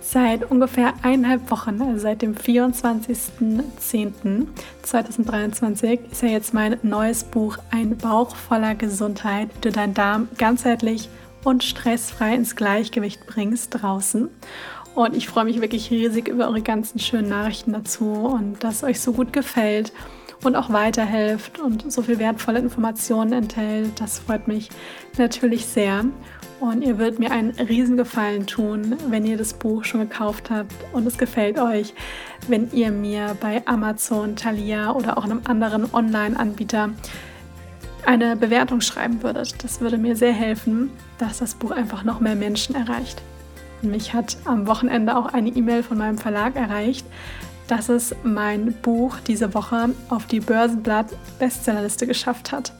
Seit ungefähr eineinhalb Wochen, also seit dem 24.10.2023, ist ja jetzt mein neues Buch Ein Bauch voller Gesundheit, wie du deinen Darm ganzheitlich und stressfrei ins Gleichgewicht bringst draußen. Und ich freue mich wirklich riesig über eure ganzen schönen Nachrichten dazu und dass es euch so gut gefällt und auch weiterhilft und so viel wertvolle Informationen enthält. Das freut mich natürlich sehr. Und ihr würdet mir einen Riesengefallen tun, wenn ihr das Buch schon gekauft habt und es gefällt euch, wenn ihr mir bei Amazon, Thalia oder auch einem anderen Online-Anbieter eine Bewertung schreiben würdet. Das würde mir sehr helfen, dass das Buch einfach noch mehr Menschen erreicht. Mich hat am Wochenende auch eine E-Mail von meinem Verlag erreicht, dass es mein Buch diese Woche auf die Börsenblatt Bestsellerliste geschafft hat.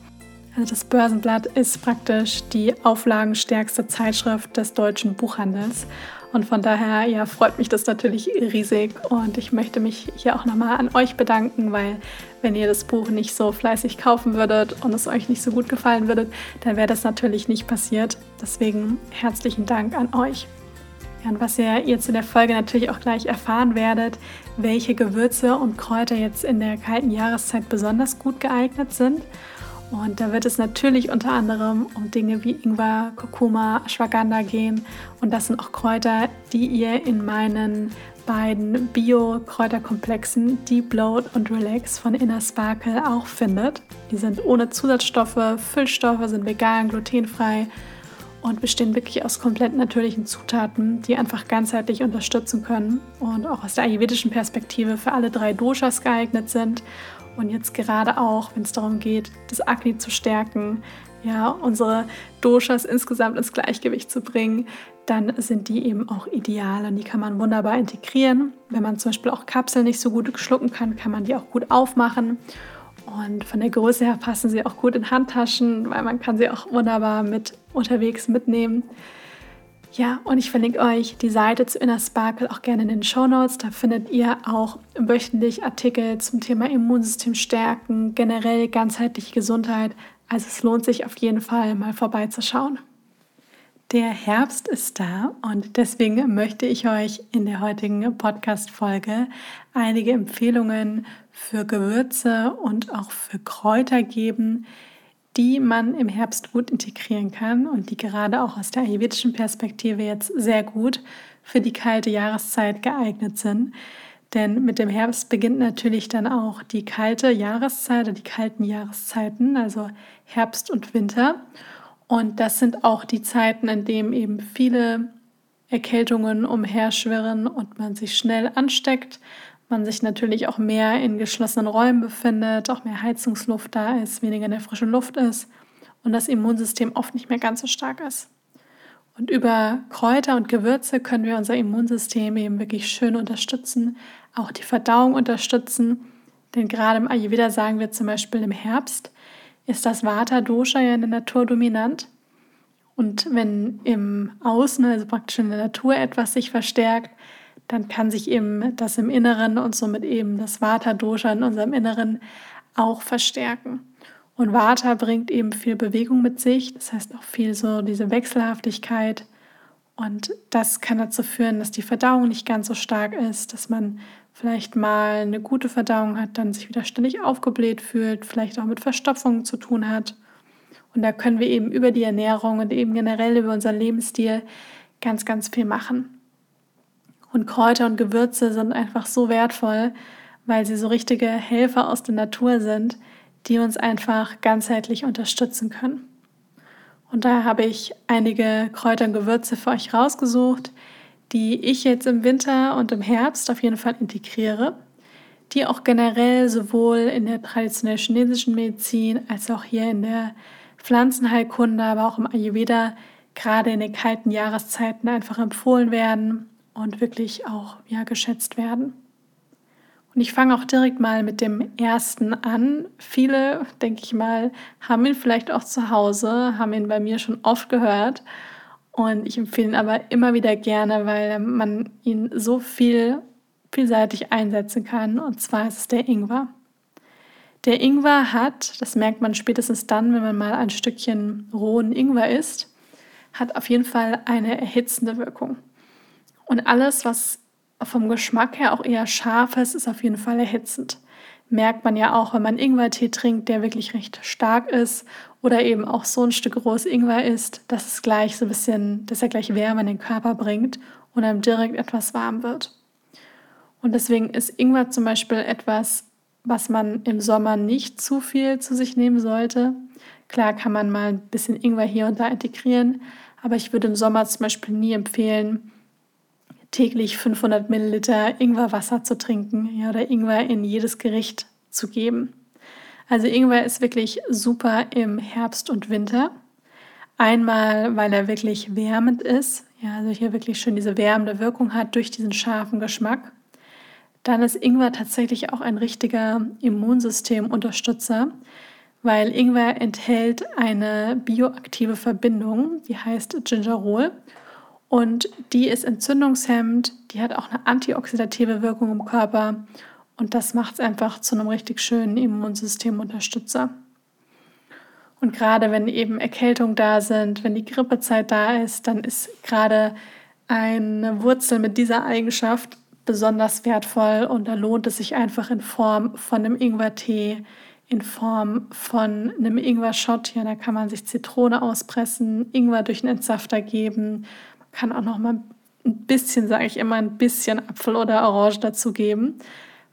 Also das Börsenblatt ist praktisch die auflagenstärkste Zeitschrift des deutschen Buchhandels. Und von daher ja, freut mich das natürlich riesig. Und ich möchte mich hier auch nochmal an euch bedanken, weil wenn ihr das Buch nicht so fleißig kaufen würdet und es euch nicht so gut gefallen würde, dann wäre das natürlich nicht passiert. Deswegen herzlichen Dank an euch. Ja, und was ihr jetzt in der Folge natürlich auch gleich erfahren werdet, welche Gewürze und Kräuter jetzt in der kalten Jahreszeit besonders gut geeignet sind und da wird es natürlich unter anderem um Dinge wie Ingwer, Kurkuma, Ashwagandha gehen. Und das sind auch Kräuter, die ihr in meinen beiden Bio-Kräuterkomplexen Deep Load und Relax von Inner Sparkle auch findet. Die sind ohne Zusatzstoffe, Füllstoffe, sind vegan, glutenfrei und bestehen wirklich aus komplett natürlichen Zutaten, die einfach ganzheitlich unterstützen können und auch aus der ayurvedischen Perspektive für alle drei Doshas geeignet sind und jetzt gerade auch, wenn es darum geht, das Akne zu stärken, ja, unsere Doshas insgesamt ins Gleichgewicht zu bringen, dann sind die eben auch ideal und die kann man wunderbar integrieren. Wenn man zum Beispiel auch Kapseln nicht so gut schlucken kann, kann man die auch gut aufmachen. Und von der Größe her passen sie auch gut in Handtaschen, weil man kann sie auch wunderbar mit unterwegs mitnehmen. Ja, und ich verlinke euch die Seite zu Inner Sparkle auch gerne in den Show Notes. Da findet ihr auch wöchentlich Artikel zum Thema Immunsystem stärken, generell ganzheitliche Gesundheit. Also es lohnt sich auf jeden Fall mal vorbeizuschauen. Der Herbst ist da und deswegen möchte ich euch in der heutigen Podcast-Folge einige Empfehlungen für Gewürze und auch für Kräuter geben, die man im Herbst gut integrieren kann und die gerade auch aus der ayurvedischen Perspektive jetzt sehr gut für die kalte Jahreszeit geeignet sind. Denn mit dem Herbst beginnt natürlich dann auch die kalte Jahreszeit oder die kalten Jahreszeiten, also Herbst und Winter. Und das sind auch die Zeiten, in denen eben viele Erkältungen umherschwirren und man sich schnell ansteckt, man sich natürlich auch mehr in geschlossenen Räumen befindet, auch mehr Heizungsluft da ist, weniger in der frischen Luft ist und das Immunsystem oft nicht mehr ganz so stark ist. Und über Kräuter und Gewürze können wir unser Immunsystem eben wirklich schön unterstützen, auch die Verdauung unterstützen. Denn gerade im Ayurveda sagen wir zum Beispiel im Herbst, ist das Vata-Dosha ja in der Natur dominant. Und wenn im Außen, also praktisch in der Natur etwas sich verstärkt, dann kann sich eben das im Inneren und somit eben das Vata-Dosha in unserem Inneren auch verstärken. Und Vata bringt eben viel Bewegung mit sich, das heißt auch viel so diese Wechselhaftigkeit. Und das kann dazu führen, dass die Verdauung nicht ganz so stark ist, dass man vielleicht mal eine gute Verdauung hat, dann sich wieder ständig aufgebläht fühlt, vielleicht auch mit Verstopfungen zu tun hat. Und da können wir eben über die Ernährung und eben generell über unseren Lebensstil ganz, ganz viel machen. Und Kräuter und Gewürze sind einfach so wertvoll, weil sie so richtige Helfer aus der Natur sind, die uns einfach ganzheitlich unterstützen können. Und da habe ich einige Kräuter und Gewürze für euch rausgesucht, die ich jetzt im Winter und im Herbst auf jeden Fall integriere, die auch generell sowohl in der traditionellen chinesischen Medizin als auch hier in der Pflanzenheilkunde, aber auch im Ayurveda gerade in den kalten Jahreszeiten einfach empfohlen werden und wirklich auch ja, geschätzt werden. Und ich fange auch direkt mal mit dem ersten an. Viele, denke ich mal, haben ihn vielleicht auch zu Hause, haben ihn bei mir schon oft gehört. Und ich empfehle ihn aber immer wieder gerne, weil man ihn so viel, vielseitig einsetzen kann. Und zwar ist es der Ingwer. Der Ingwer hat, das merkt man spätestens dann, wenn man mal ein Stückchen rohen Ingwer isst, hat auf jeden Fall eine erhitzende Wirkung. Und alles, was vom Geschmack her auch eher scharf ist, ist auf jeden Fall erhitzend. Merkt man ja auch, wenn man Ingwertee trinkt, der wirklich recht stark ist oder eben auch so ein Stück rohes Ingwer isst, dass es gleich so ein bisschen, dass er gleich Wärme in den Körper bringt und einem direkt etwas warm wird. Und deswegen ist Ingwer zum Beispiel etwas, was man im Sommer nicht zu viel zu sich nehmen sollte. Klar kann man mal ein bisschen Ingwer hier und da integrieren, aber ich würde im Sommer zum Beispiel nie empfehlen, täglich 500 Milliliter Ingwerwasser zu trinken ja, oder Ingwer in jedes Gericht zu geben. Also Ingwer ist wirklich super im Herbst und Winter. Einmal, weil er wirklich wärmend ist, ja, also hier wirklich schön diese wärmende Wirkung hat durch diesen scharfen Geschmack. Dann ist Ingwer tatsächlich auch ein richtiger Immunsystemunterstützer, weil Ingwer enthält eine bioaktive Verbindung, die heißt Gingerol und die ist entzündungshemmend, die hat auch eine antioxidative Wirkung im Körper und das macht es einfach zu einem richtig schönen Immunsystemunterstützer. Und gerade wenn eben Erkältungen da sind, wenn die Grippezeit da ist, dann ist gerade eine Wurzel mit dieser Eigenschaft besonders wertvoll und da lohnt es sich einfach in Form von einem Ingwertee, in Form von einem Ingwer-Shot. Ja, da kann man sich Zitrone auspressen, Ingwer durch einen Entsafter geben, kann auch noch mal ein bisschen, sage ich immer, ein bisschen Apfel oder Orange dazu geben.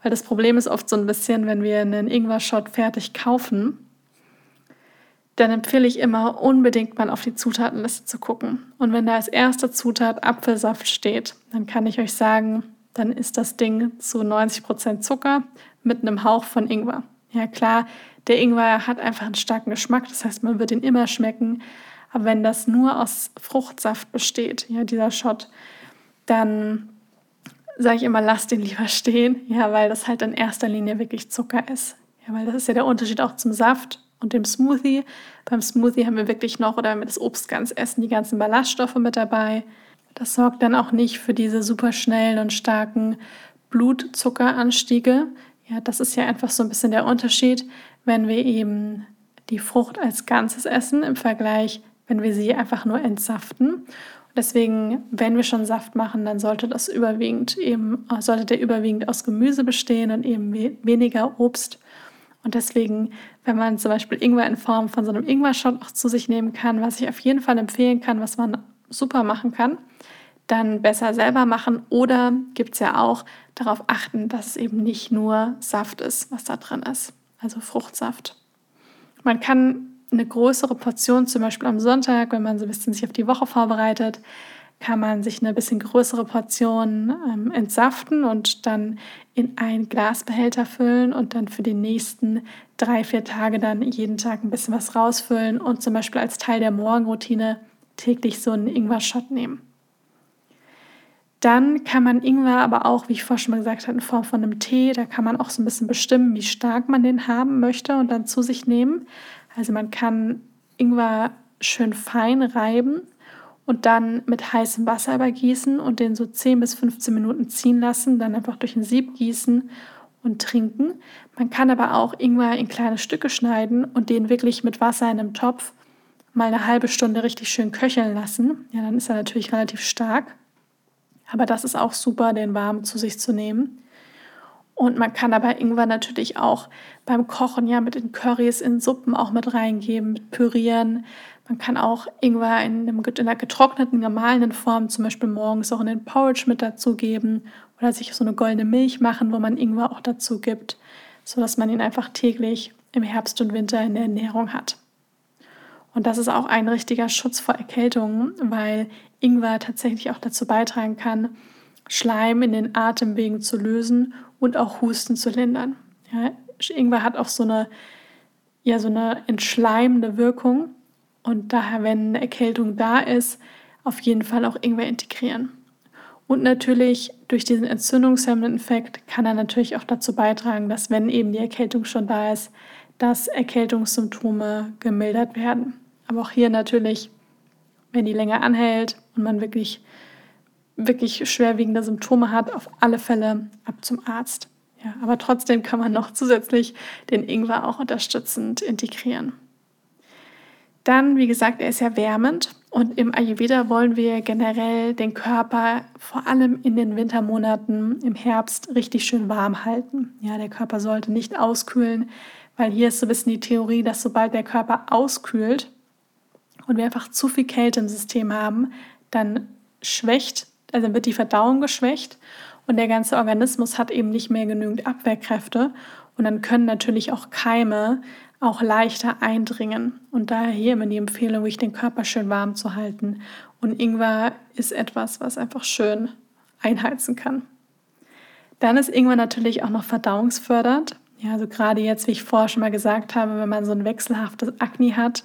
Weil das Problem ist oft so ein bisschen, wenn wir einen Ingwer-Shot fertig kaufen, dann empfehle ich immer unbedingt mal auf die Zutatenliste zu gucken. Und wenn da als erste Zutat Apfelsaft steht, dann kann ich euch sagen, dann ist das Ding zu 90% Zucker mit einem Hauch von Ingwer. Ja klar, der Ingwer hat einfach einen starken Geschmack, das heißt, man wird ihn immer schmecken, aber wenn das nur aus Fruchtsaft besteht, ja, dieser Shot, dann sage ich immer, lasst den lieber stehen, ja, weil das halt in erster Linie wirklich Zucker ist. Ja, weil das ist ja der Unterschied auch zum Saft und dem Smoothie. Beim Smoothie haben wir wirklich noch, oder wenn wir das Obst ganz essen, die ganzen Ballaststoffe mit dabei. Das sorgt dann auch nicht für diese super schnellen und starken Blutzuckeranstiege. Ja, das ist ja einfach so ein bisschen der Unterschied, wenn wir eben die Frucht als Ganzes essen im Vergleich wenn wir sie einfach nur entsaften. Deswegen, wenn wir schon Saft machen, dann sollte das überwiegend eben, sollte der überwiegend aus Gemüse bestehen und eben weniger Obst. Und deswegen, wenn man zum Beispiel Ingwer in Form von so einem Ingwer-Shot auch zu sich nehmen kann, was ich auf jeden Fall empfehlen kann, was man super machen kann, dann besser selber machen. Oder gibt es ja auch darauf achten, dass es eben nicht nur Saft ist, was da drin ist, also Fruchtsaft. Man kann eine größere Portion, zum Beispiel am Sonntag, wenn man so ein bisschen sich auf die Woche vorbereitet, kann man sich eine bisschen größere Portion ähm, entsaften und dann in einen Glasbehälter füllen und dann für die nächsten drei, vier Tage dann jeden Tag ein bisschen was rausfüllen und zum Beispiel als Teil der Morgenroutine täglich so einen Ingwer-Shot nehmen. Dann kann man Ingwer aber auch, wie ich vorhin schon mal gesagt habe, in Form von einem Tee, da kann man auch so ein bisschen bestimmen, wie stark man den haben möchte und dann zu sich nehmen. Also man kann Ingwer schön fein reiben und dann mit heißem Wasser übergießen und den so 10 bis 15 Minuten ziehen lassen, dann einfach durch ein Sieb gießen und trinken. Man kann aber auch Ingwer in kleine Stücke schneiden und den wirklich mit Wasser in einem Topf mal eine halbe Stunde richtig schön köcheln lassen. Ja, dann ist er natürlich relativ stark. Aber das ist auch super, den warm zu sich zu nehmen. Und man kann aber Ingwer natürlich auch beim Kochen ja mit den Currys in Suppen auch mit reingeben, mit pürieren. Man kann auch Ingwer in, einem, in einer getrockneten, gemahlenen Form zum Beispiel morgens auch in den Porridge mit dazugeben oder sich so eine goldene Milch machen, wo man Ingwer auch dazu gibt, sodass man ihn einfach täglich im Herbst und Winter in der Ernährung hat. Und das ist auch ein richtiger Schutz vor Erkältungen, weil Ingwer tatsächlich auch dazu beitragen kann, Schleim in den Atemwegen zu lösen und auch Husten zu lindern. Ja, Ingwer hat auch so eine, ja, so eine entschleimende Wirkung und daher, wenn eine Erkältung da ist, auf jeden Fall auch Ingwer integrieren. Und natürlich durch diesen entzündungshemmenden Effekt kann er natürlich auch dazu beitragen, dass wenn eben die Erkältung schon da ist, dass Erkältungssymptome gemildert werden. Aber auch hier natürlich, wenn die länger anhält und man wirklich, wirklich schwerwiegende Symptome hat, auf alle Fälle ab zum Arzt. Ja, aber trotzdem kann man noch zusätzlich den Ingwer auch unterstützend integrieren. Dann, wie gesagt, er ist ja wärmend und im Ayurveda wollen wir generell den Körper vor allem in den Wintermonaten im Herbst richtig schön warm halten. Ja, der Körper sollte nicht auskühlen, weil hier ist so ein bisschen die Theorie, dass sobald der Körper auskühlt und wir einfach zu viel Kälte im System haben, dann schwächt, also wird die Verdauung geschwächt und der ganze Organismus hat eben nicht mehr genügend Abwehrkräfte und dann können natürlich auch Keime auch leichter eindringen. Und daher hier immer die Empfehlung, wirklich den Körper schön warm zu halten. Und Ingwer ist etwas, was einfach schön einheizen kann. Dann ist Ingwer natürlich auch noch verdauungsfördernd. Ja, also gerade jetzt, wie ich vorher schon mal gesagt habe, wenn man so ein wechselhaftes Akne hat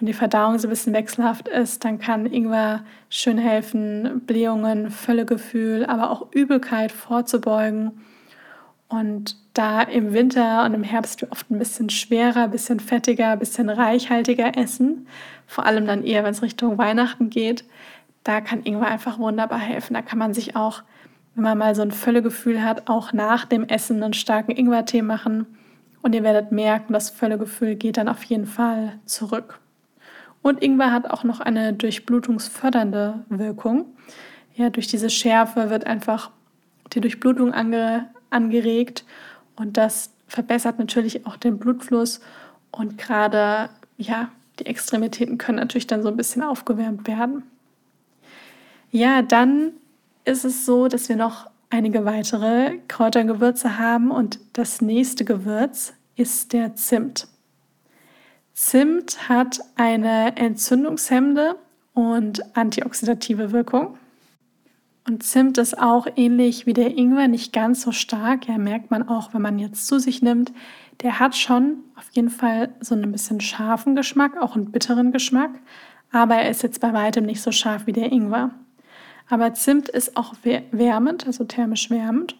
und die Verdauung so ein bisschen wechselhaft ist, dann kann Ingwer schön helfen, Blähungen, Völlegefühl, aber auch Übelkeit vorzubeugen. Und da im Winter und im Herbst wir oft ein bisschen schwerer, ein bisschen fettiger, ein bisschen reichhaltiger essen, vor allem dann eher, wenn es Richtung Weihnachten geht, da kann Ingwer einfach wunderbar helfen. Da kann man sich auch, wenn man mal so ein Völlegefühl hat, auch nach dem Essen einen starken Ingwertee machen. Und ihr werdet merken, das Völlegefühl geht dann auf jeden Fall zurück. Und Ingwer hat auch noch eine durchblutungsfördernde Wirkung. Ja, durch diese Schärfe wird einfach die Durchblutung ange, angeregt und das verbessert natürlich auch den Blutfluss und gerade ja, die Extremitäten können natürlich dann so ein bisschen aufgewärmt werden. Ja, dann ist es so, dass wir noch einige weitere Kräutergewürze haben und das nächste Gewürz ist der Zimt. Zimt hat eine entzündungshemmende und antioxidative Wirkung. Und Zimt ist auch ähnlich wie der Ingwer nicht ganz so stark. Ja, merkt man auch, wenn man jetzt zu sich nimmt. Der hat schon auf jeden Fall so einen bisschen scharfen Geschmack, auch einen bitteren Geschmack. Aber er ist jetzt bei weitem nicht so scharf wie der Ingwer. Aber Zimt ist auch wärmend, also thermisch wärmend.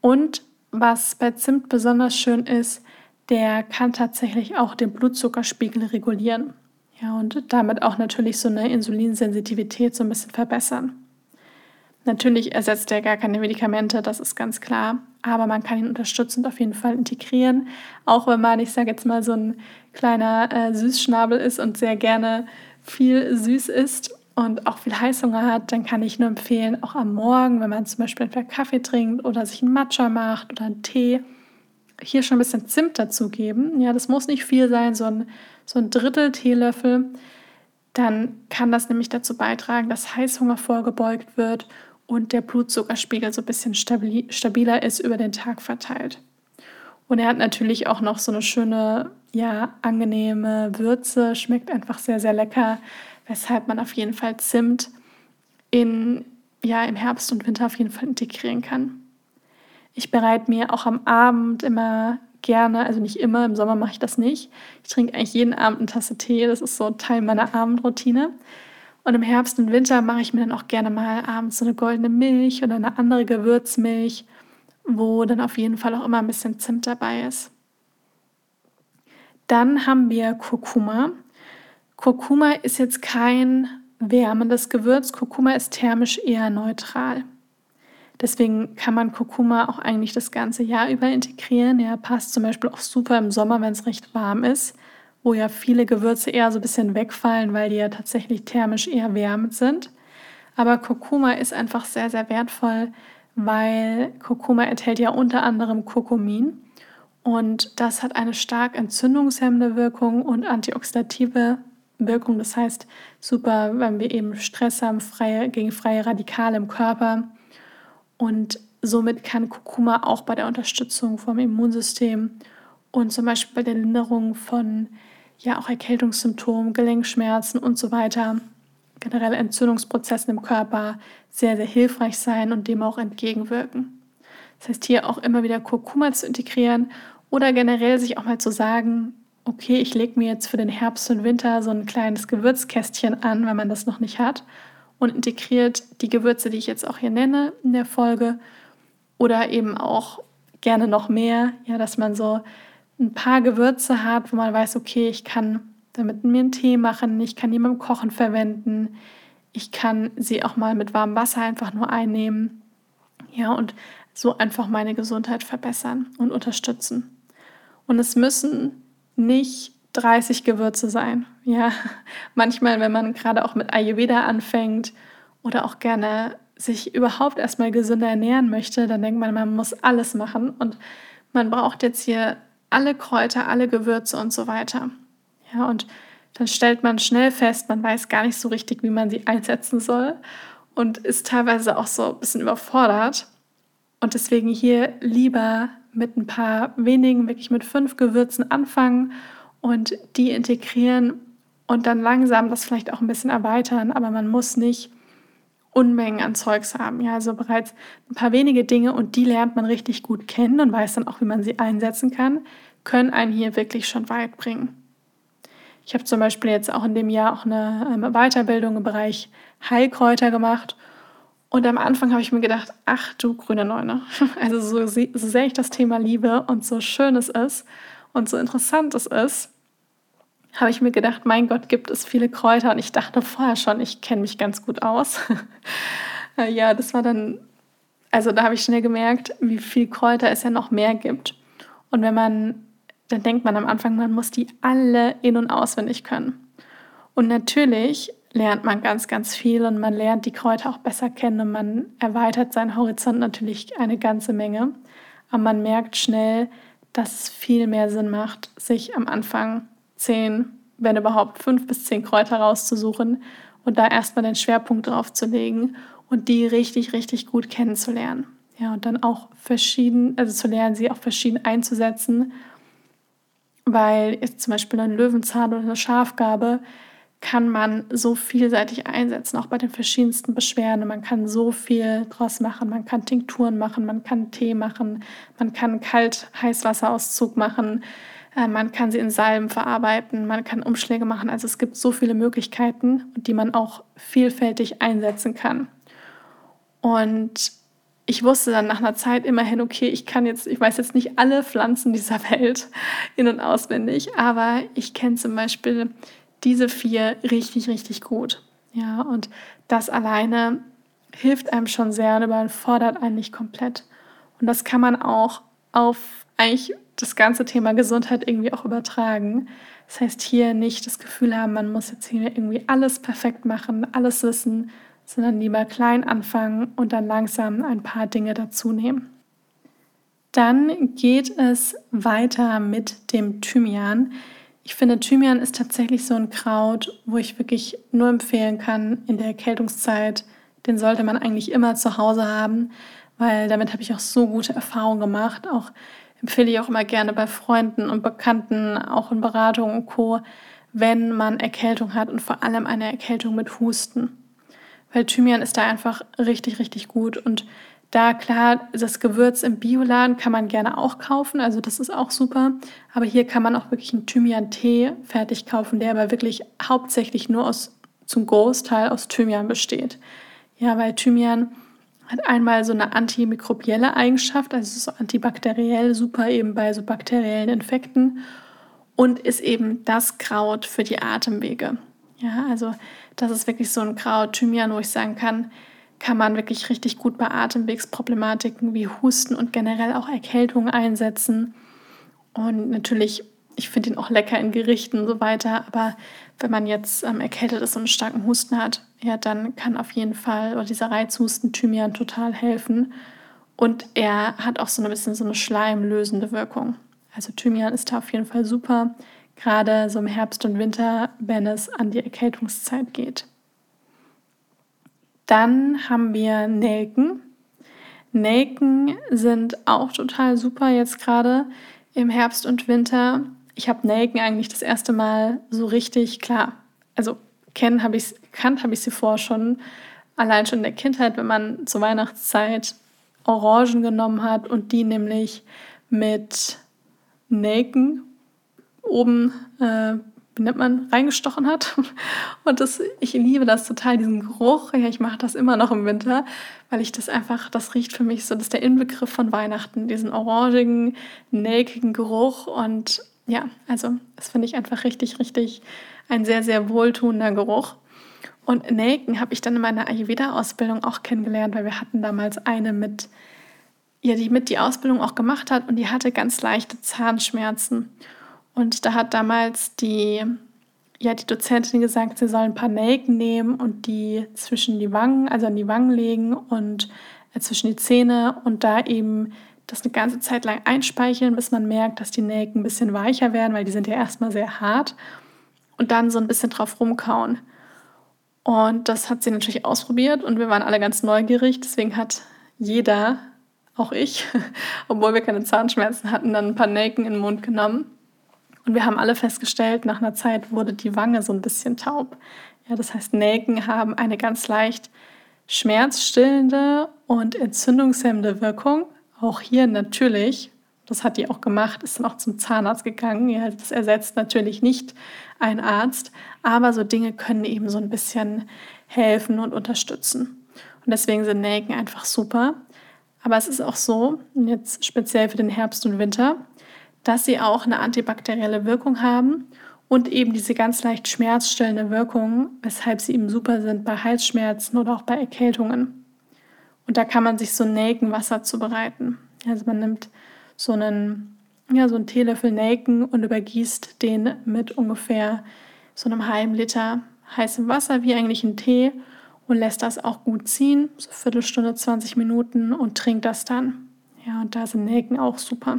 Und was bei Zimt besonders schön ist, der kann tatsächlich auch den Blutzuckerspiegel regulieren. Ja, und damit auch natürlich so eine Insulinsensitivität so ein bisschen verbessern. Natürlich ersetzt er gar keine Medikamente, das ist ganz klar, aber man kann ihn unterstützend auf jeden Fall integrieren. Auch wenn man, ich sage jetzt mal, so ein kleiner äh, Süßschnabel ist und sehr gerne viel süß isst und auch viel Heißhunger hat, dann kann ich nur empfehlen, auch am Morgen, wenn man zum Beispiel entweder Kaffee trinkt oder sich einen Matcha macht oder einen Tee, hier schon ein bisschen Zimt dazugeben. Ja, das muss nicht viel sein, so ein, so ein Drittel Teelöffel. Dann kann das nämlich dazu beitragen, dass Heißhunger vorgebeugt wird und der Blutzuckerspiegel so ein bisschen stabiler ist über den Tag verteilt. Und er hat natürlich auch noch so eine schöne, ja, angenehme Würze, schmeckt einfach sehr, sehr lecker, weshalb man auf jeden Fall Zimt in, ja, im Herbst und Winter auf jeden Fall integrieren kann. Ich bereite mir auch am Abend immer gerne, also nicht immer, im Sommer mache ich das nicht. Ich trinke eigentlich jeden Abend eine Tasse Tee, das ist so Teil meiner Abendroutine. Und im Herbst und Winter mache ich mir dann auch gerne mal abends so eine goldene Milch oder eine andere Gewürzmilch, wo dann auf jeden Fall auch immer ein bisschen Zimt dabei ist. Dann haben wir Kurkuma. Kurkuma ist jetzt kein wärmendes Gewürz. Kurkuma ist thermisch eher neutral. Deswegen kann man Kurkuma auch eigentlich das ganze Jahr über integrieren. Er passt zum Beispiel auch super im Sommer, wenn es recht warm ist wo ja viele Gewürze eher so ein bisschen wegfallen, weil die ja tatsächlich thermisch eher wärmend sind. Aber Kurkuma ist einfach sehr, sehr wertvoll, weil Kurkuma enthält ja unter anderem Kurkumin. Und das hat eine stark entzündungshemmende Wirkung und antioxidative Wirkung. Das heißt, super, wenn wir eben Stress haben freie, gegen freie Radikale im Körper. Und somit kann Kurkuma auch bei der Unterstützung vom Immunsystem und zum Beispiel bei der Linderung von ja auch Erkältungssymptomen, Gelenkschmerzen und so weiter, generell Entzündungsprozessen im Körper sehr, sehr hilfreich sein und dem auch entgegenwirken. Das heißt, hier auch immer wieder Kurkuma zu integrieren oder generell sich auch mal zu sagen, okay, ich lege mir jetzt für den Herbst und Winter so ein kleines Gewürzkästchen an, wenn man das noch nicht hat und integriert die Gewürze, die ich jetzt auch hier nenne in der Folge oder eben auch gerne noch mehr, ja, dass man so ein paar Gewürze hat, wo man weiß, okay, ich kann damit mir einen Tee machen, ich kann die beim Kochen verwenden, ich kann sie auch mal mit warmem Wasser einfach nur einnehmen, ja, und so einfach meine Gesundheit verbessern und unterstützen. Und es müssen nicht 30 Gewürze sein. Ja, manchmal, wenn man gerade auch mit Ayurveda anfängt oder auch gerne sich überhaupt erstmal gesünder ernähren möchte, dann denkt man, man muss alles machen und man braucht jetzt hier alle Kräuter, alle Gewürze und so weiter. Ja, und dann stellt man schnell fest, man weiß gar nicht so richtig, wie man sie einsetzen soll und ist teilweise auch so ein bisschen überfordert. Und deswegen hier lieber mit ein paar wenigen, wirklich mit fünf Gewürzen anfangen und die integrieren und dann langsam das vielleicht auch ein bisschen erweitern. Aber man muss nicht Unmengen an Zeugs haben. Ja, also bereits ein paar wenige Dinge und die lernt man richtig gut kennen und weiß dann auch, wie man sie einsetzen kann, können einen hier wirklich schon weit bringen. Ich habe zum Beispiel jetzt auch in dem Jahr auch eine ähm, Weiterbildung im Bereich Heilkräuter gemacht und am Anfang habe ich mir gedacht, ach du grüne Neune. Also so, so sehr ich das Thema liebe und so schön es ist und so interessant es ist, habe ich mir gedacht, mein Gott, gibt es viele Kräuter. Und ich dachte vorher schon, ich kenne mich ganz gut aus. ja, das war dann, also da habe ich schnell gemerkt, wie viel Kräuter es ja noch mehr gibt. Und wenn man, dann denkt man am Anfang, man muss die alle in- und auswendig können. Und natürlich lernt man ganz, ganz viel und man lernt die Kräuter auch besser kennen und man erweitert seinen Horizont natürlich eine ganze Menge. Aber man merkt schnell, dass es viel mehr Sinn macht, sich am Anfang zehn, wenn überhaupt fünf bis zehn Kräuter rauszusuchen und da erstmal den Schwerpunkt drauf zu legen und die richtig, richtig gut kennenzulernen. Ja, und dann auch verschieden, also zu lernen, sie auch verschieden einzusetzen, weil jetzt zum Beispiel ein Löwenzahn oder eine Schafgabe kann man so vielseitig einsetzen, auch bei den verschiedensten Beschwerden. Man kann so viel draus machen. Man kann Tinkturen machen, man kann Tee machen, man kann Kalt-Heißwasserauszug machen, man kann sie in Salben verarbeiten, man kann Umschläge machen. Also es gibt so viele Möglichkeiten, die man auch vielfältig einsetzen kann. Und ich wusste dann nach einer Zeit immerhin, okay, ich kann jetzt, ich weiß jetzt nicht alle Pflanzen dieser Welt in- und auswendig, aber ich kenne zum Beispiel diese vier richtig, richtig gut. Ja, und das alleine hilft einem schon sehr und überfordert einen nicht komplett. Und das kann man auch auf eigentlich das ganze Thema Gesundheit irgendwie auch übertragen. Das heißt, hier nicht das Gefühl haben, man muss jetzt hier irgendwie alles perfekt machen, alles wissen, sondern lieber klein anfangen und dann langsam ein paar Dinge dazu nehmen. Dann geht es weiter mit dem Thymian. Ich finde, Thymian ist tatsächlich so ein Kraut, wo ich wirklich nur empfehlen kann in der Erkältungszeit. Den sollte man eigentlich immer zu Hause haben, weil damit habe ich auch so gute Erfahrungen gemacht. Auch empfehle ich auch immer gerne bei Freunden und Bekannten, auch in Beratungen und Co., wenn man Erkältung hat und vor allem eine Erkältung mit Husten. Weil Thymian ist da einfach richtig, richtig gut und da klar, das Gewürz im Bioladen kann man gerne auch kaufen, also das ist auch super. Aber hier kann man auch wirklich einen Thymian-Tee fertig kaufen, der aber wirklich hauptsächlich nur aus, zum Großteil aus Thymian besteht. Ja, weil Thymian hat einmal so eine antimikrobielle Eigenschaft, also so antibakteriell, super eben bei so bakteriellen Infekten und ist eben das Kraut für die Atemwege. Ja, also das ist wirklich so ein Kraut, Thymian, wo ich sagen kann, kann man wirklich richtig gut bei Atemwegsproblematiken wie Husten und generell auch Erkältungen einsetzen. Und natürlich, ich finde ihn auch lecker in Gerichten und so weiter. Aber wenn man jetzt ähm, erkältet ist und einen starken Husten hat, ja, dann kann auf jeden Fall oder dieser Reizhusten Thymian total helfen. Und er hat auch so ein bisschen so eine schleimlösende Wirkung. Also Thymian ist da auf jeden Fall super, gerade so im Herbst und Winter, wenn es an die Erkältungszeit geht. Dann haben wir Nelken. Nelken sind auch total super jetzt gerade im Herbst und Winter. Ich habe Nelken eigentlich das erste Mal so richtig klar. Also kennen habe ich kannt habe ich sie vorher schon allein schon in der Kindheit, wenn man zur Weihnachtszeit Orangen genommen hat und die nämlich mit Nelken oben äh, wie nennt man, reingestochen hat. Und das, ich liebe das total, diesen Geruch. Ja, ich mache das immer noch im Winter, weil ich das einfach, das riecht für mich so, das ist der Inbegriff von Weihnachten, diesen orangigen, nelkigen Geruch. Und ja, also das finde ich einfach richtig, richtig ein sehr, sehr wohltuender Geruch. Und Nelken habe ich dann in meiner Ayurveda-Ausbildung auch kennengelernt, weil wir hatten damals eine mit, ja, die mit die Ausbildung auch gemacht hat und die hatte ganz leichte Zahnschmerzen. Und da hat damals die, ja, die Dozentin gesagt, sie sollen ein paar Nelken nehmen und die zwischen die Wangen, also an die Wangen legen und äh, zwischen die Zähne und da eben das eine ganze Zeit lang einspeicheln, bis man merkt, dass die Nelken ein bisschen weicher werden, weil die sind ja erstmal sehr hart. Und dann so ein bisschen drauf rumkauen. Und das hat sie natürlich ausprobiert und wir waren alle ganz neugierig. Deswegen hat jeder, auch ich, obwohl wir keine Zahnschmerzen hatten, dann ein paar Nelken in den Mund genommen und wir haben alle festgestellt, nach einer Zeit wurde die Wange so ein bisschen taub. Ja, das heißt, Nelken haben eine ganz leicht schmerzstillende und entzündungshemmende Wirkung. Auch hier natürlich, das hat die auch gemacht, ist dann auch zum Zahnarzt gegangen. Ja, das ersetzt natürlich nicht einen Arzt, aber so Dinge können eben so ein bisschen helfen und unterstützen. Und deswegen sind Nelken einfach super. Aber es ist auch so, jetzt speziell für den Herbst und Winter, dass sie auch eine antibakterielle Wirkung haben und eben diese ganz leicht schmerzstillende Wirkung, weshalb sie eben super sind bei Halsschmerzen oder auch bei Erkältungen. Und da kann man sich so Nelkenwasser zubereiten. Also man nimmt so einen, ja, so einen Teelöffel Nelken und übergießt den mit ungefähr so einem halben Liter heißem Wasser, wie eigentlich ein Tee, und lässt das auch gut ziehen, so eine Viertelstunde, 20 Minuten und trinkt das dann. Ja, und da sind Nelken auch super.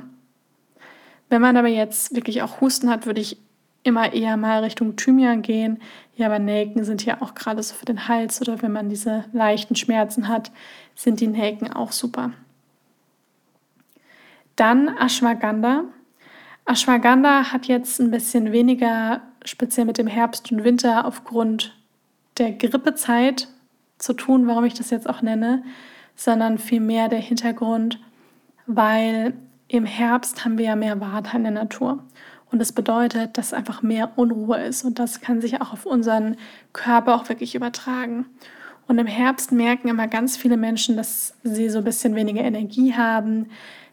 Wenn man aber jetzt wirklich auch Husten hat, würde ich immer eher mal Richtung Thymian gehen. Ja, aber Nelken sind ja auch gerade so für den Hals oder wenn man diese leichten Schmerzen hat, sind die Nelken auch super. Dann Ashwagandha. Ashwagandha hat jetzt ein bisschen weniger speziell mit dem Herbst und Winter aufgrund der Grippezeit zu tun, warum ich das jetzt auch nenne, sondern vielmehr der Hintergrund, weil im Herbst haben wir ja mehr Water in der Natur. Und das bedeutet, dass einfach mehr Unruhe ist. Und das kann sich auch auf unseren Körper auch wirklich übertragen. Und im Herbst merken immer ganz viele Menschen, dass sie so ein bisschen weniger Energie haben,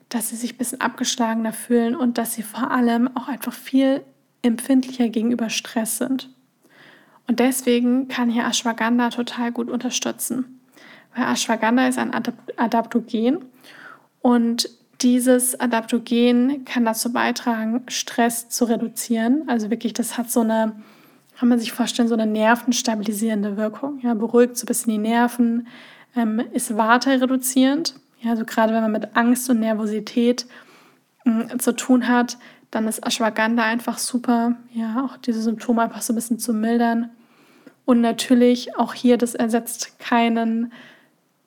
dass sie sich ein bisschen abgeschlagener fühlen und dass sie vor allem auch einfach viel empfindlicher gegenüber Stress sind. Und deswegen kann hier Ashwagandha total gut unterstützen. Weil Ashwagandha ist ein Adaptogen und dieses Adaptogen kann dazu beitragen, Stress zu reduzieren. Also wirklich, das hat so eine, kann man sich vorstellen, so eine nervenstabilisierende Wirkung. Ja, beruhigt so ein bisschen die Nerven, ähm, ist Warte reduzierend. Ja, also gerade wenn man mit Angst und Nervosität äh, zu tun hat, dann ist Ashwagandha einfach super, ja, auch diese Symptome einfach so ein bisschen zu mildern. Und natürlich auch hier, das ersetzt keinen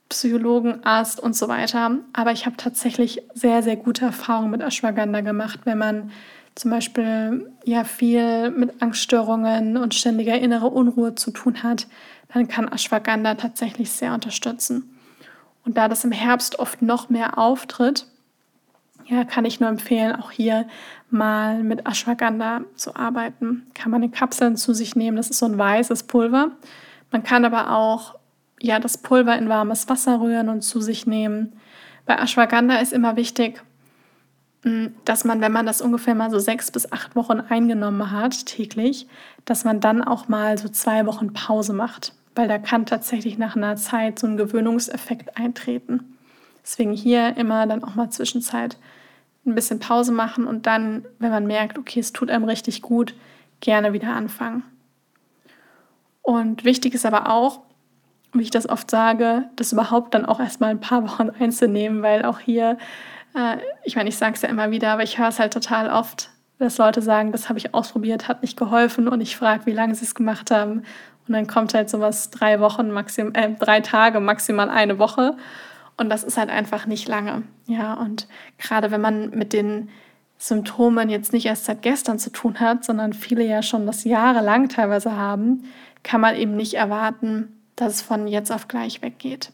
Psychologen, Arzt und so weiter. Aber ich habe tatsächlich sehr, sehr gute Erfahrungen mit Ashwagandha gemacht, wenn man zum Beispiel ja viel mit Angststörungen und ständiger innere Unruhe zu tun hat, dann kann Ashwagandha tatsächlich sehr unterstützen. Und da das im Herbst oft noch mehr auftritt, ja, kann ich nur empfehlen, auch hier mal mit Ashwagandha zu arbeiten. Kann man in Kapseln zu sich nehmen, das ist so ein weißes Pulver. Man kann aber auch ja, das Pulver in warmes Wasser rühren und zu sich nehmen. Bei Ashwagandha ist immer wichtig, mm, dass man, wenn man das ungefähr mal so sechs bis acht Wochen eingenommen hat, täglich, dass man dann auch mal so zwei Wochen Pause macht, weil da kann tatsächlich nach einer Zeit so ein Gewöhnungseffekt eintreten. Deswegen hier immer dann auch mal Zwischenzeit ein bisschen Pause machen und dann, wenn man merkt, okay, es tut einem richtig gut, gerne wieder anfangen. Und wichtig ist aber auch, wie ich das oft sage, das überhaupt dann auch erstmal ein paar Wochen einzunehmen, weil auch hier, äh, ich meine, ich sage es ja immer wieder, aber ich höre es halt total oft, dass Leute sagen, das habe ich ausprobiert, hat nicht geholfen und ich frage, wie lange sie es gemacht haben. Und dann kommt halt sowas drei Wochen, maxim, äh, drei Tage, maximal eine Woche. Und das ist halt einfach nicht lange. Ja, und gerade wenn man mit den Symptomen jetzt nicht erst seit gestern zu tun hat, sondern viele ja schon das jahrelang teilweise haben, kann man eben nicht erwarten, dass es von jetzt auf gleich weggeht.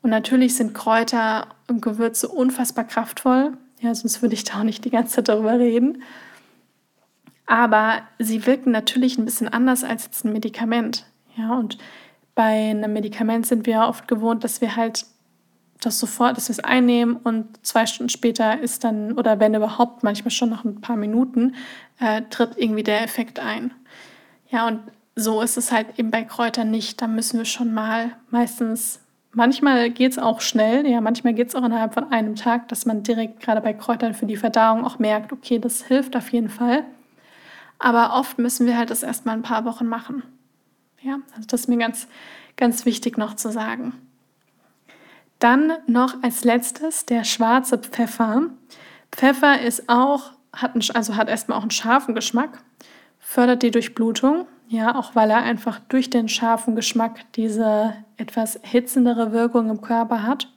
Und natürlich sind Kräuter und Gewürze unfassbar kraftvoll. Ja, sonst würde ich da auch nicht die ganze Zeit darüber reden. Aber sie wirken natürlich ein bisschen anders als jetzt ein Medikament. Ja, und bei einem Medikament sind wir oft gewohnt, dass wir halt das sofort, dass wir es einnehmen und zwei Stunden später ist dann, oder wenn überhaupt, manchmal schon nach ein paar Minuten, äh, tritt irgendwie der Effekt ein. Ja, und so ist es halt eben bei Kräutern nicht. Da müssen wir schon mal meistens, manchmal geht es auch schnell, ja, manchmal geht es auch innerhalb von einem Tag, dass man direkt gerade bei Kräutern für die Verdauung auch merkt, okay, das hilft auf jeden Fall. Aber oft müssen wir halt das erstmal ein paar Wochen machen. Ja, also das ist mir ganz, ganz wichtig noch zu sagen. Dann noch als letztes der schwarze Pfeffer. Pfeffer ist auch, hat, einen, also hat erstmal auch einen scharfen Geschmack, fördert die Durchblutung, ja, auch weil er einfach durch den scharfen Geschmack diese etwas hitzendere Wirkung im Körper hat.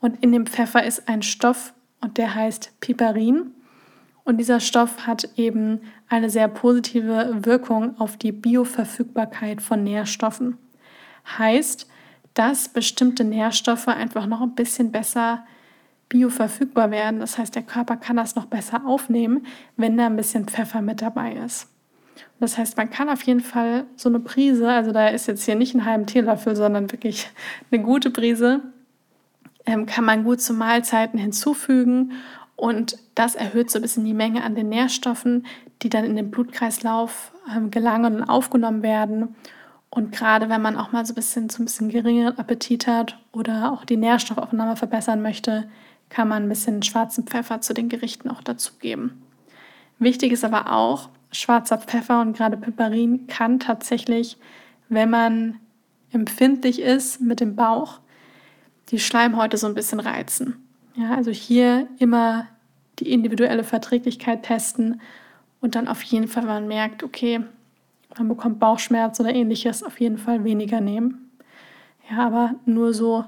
Und in dem Pfeffer ist ein Stoff und der heißt Piperin. Und dieser Stoff hat eben eine sehr positive Wirkung auf die Bioverfügbarkeit von Nährstoffen. Heißt, dass bestimmte Nährstoffe einfach noch ein bisschen besser bioverfügbar werden. Das heißt, der Körper kann das noch besser aufnehmen, wenn da ein bisschen Pfeffer mit dabei ist. Das heißt, man kann auf jeden Fall so eine Prise, also da ist jetzt hier nicht ein halben Teelöffel, sondern wirklich eine gute Prise, ähm, kann man gut zu Mahlzeiten hinzufügen und das erhöht so ein bisschen die Menge an den Nährstoffen, die dann in den Blutkreislauf ähm, gelangen und aufgenommen werden und gerade wenn man auch mal so ein bisschen zu ein bisschen geringeren Appetit hat oder auch die Nährstoffaufnahme verbessern möchte, kann man ein bisschen schwarzen Pfeffer zu den Gerichten auch dazugeben. Wichtig ist aber auch, schwarzer Pfeffer und gerade Piperin kann tatsächlich, wenn man empfindlich ist mit dem Bauch, die Schleimhäute so ein bisschen reizen. Ja, also hier immer die individuelle Verträglichkeit testen und dann auf jeden Fall, wenn man merkt, okay, man bekommt Bauchschmerz oder ähnliches, auf jeden Fall weniger nehmen. Ja, aber nur so,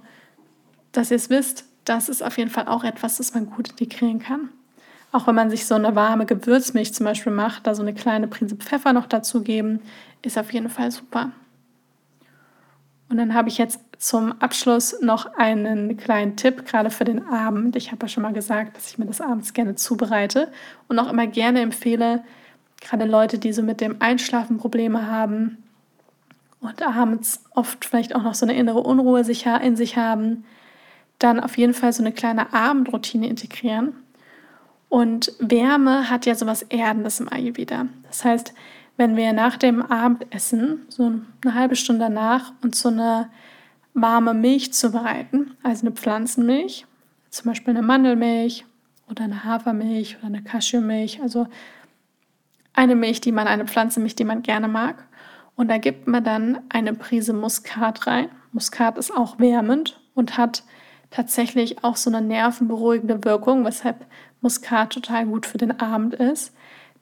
dass ihr es wisst, das ist auf jeden Fall auch etwas, das man gut integrieren kann. Auch wenn man sich so eine warme Gewürzmilch zum Beispiel macht, da so eine kleine Prise Pfeffer noch dazugeben, ist auf jeden Fall super. Und dann habe ich jetzt zum Abschluss noch einen kleinen Tipp, gerade für den Abend. Ich habe ja schon mal gesagt, dass ich mir das abends gerne zubereite und auch immer gerne empfehle, gerade Leute, die so mit dem Einschlafen Probleme haben und abends oft vielleicht auch noch so eine innere Unruhe in sich haben, dann auf jeden Fall so eine kleine Abendroutine integrieren. Und Wärme hat ja sowas Erdendes im Ayurveda. Das heißt, wenn wir nach dem Abendessen, so eine halbe Stunde danach, uns so eine warme Milch zubereiten, also eine Pflanzenmilch, zum Beispiel eine Mandelmilch oder eine Hafermilch oder eine Cashewmilch, also eine Milch, die man, eine Pflanzenmilch, die man gerne mag. Und da gibt man dann eine Prise Muskat rein. Muskat ist auch wärmend und hat tatsächlich auch so eine nervenberuhigende Wirkung, weshalb Muskat total gut für den Abend ist.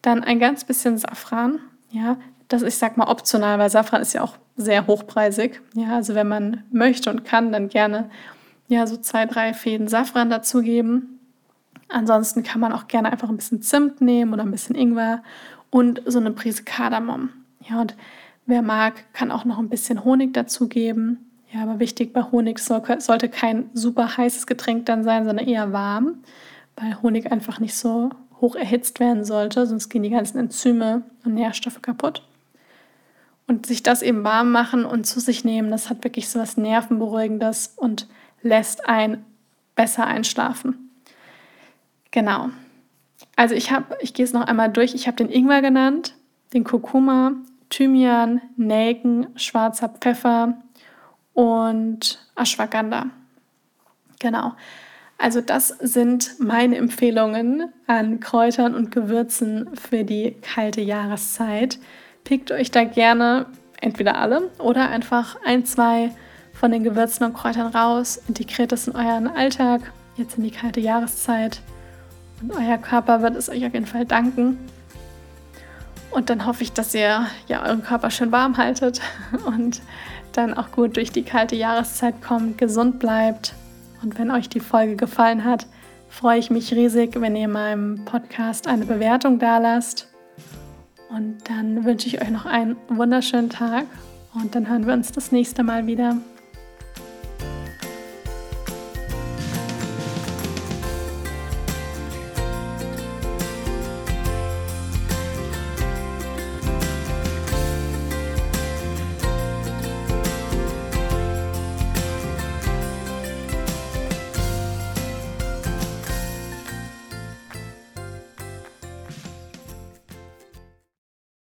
Dann ein ganz bisschen Safran, ja, das ich sag mal optional, weil Safran ist ja auch sehr hochpreisig. Ja, also wenn man möchte und kann, dann gerne ja so zwei, drei Fäden Safran dazugeben. Ansonsten kann man auch gerne einfach ein bisschen Zimt nehmen oder ein bisschen Ingwer und so eine Prise Kardamom. Ja, und wer mag, kann auch noch ein bisschen Honig dazugeben. Ja, aber wichtig bei Honig soll, sollte kein super heißes Getränk dann sein, sondern eher warm, weil Honig einfach nicht so hoch erhitzt werden sollte, sonst gehen die ganzen Enzyme und Nährstoffe kaputt. Und sich das eben warm machen und zu sich nehmen, das hat wirklich so was Nervenberuhigendes und lässt einen besser einschlafen. Genau. Also ich habe, ich gehe es noch einmal durch. Ich habe den Ingwer genannt, den Kurkuma, Thymian, Nelken, schwarzer Pfeffer und Ashwagandha. Genau. Also das sind meine Empfehlungen an Kräutern und Gewürzen für die kalte Jahreszeit. Pickt euch da gerne entweder alle oder einfach ein, zwei von den Gewürzen und Kräutern raus, integriert das in euren Alltag, jetzt in die kalte Jahreszeit. Und euer Körper wird es euch auf jeden Fall danken. Und dann hoffe ich, dass ihr ja euren Körper schön warm haltet und dann auch gut durch die kalte Jahreszeit kommt, gesund bleibt. Und wenn euch die Folge gefallen hat, freue ich mich riesig, wenn ihr meinem Podcast eine Bewertung da lasst. Und dann wünsche ich euch noch einen wunderschönen Tag und dann hören wir uns das nächste Mal wieder.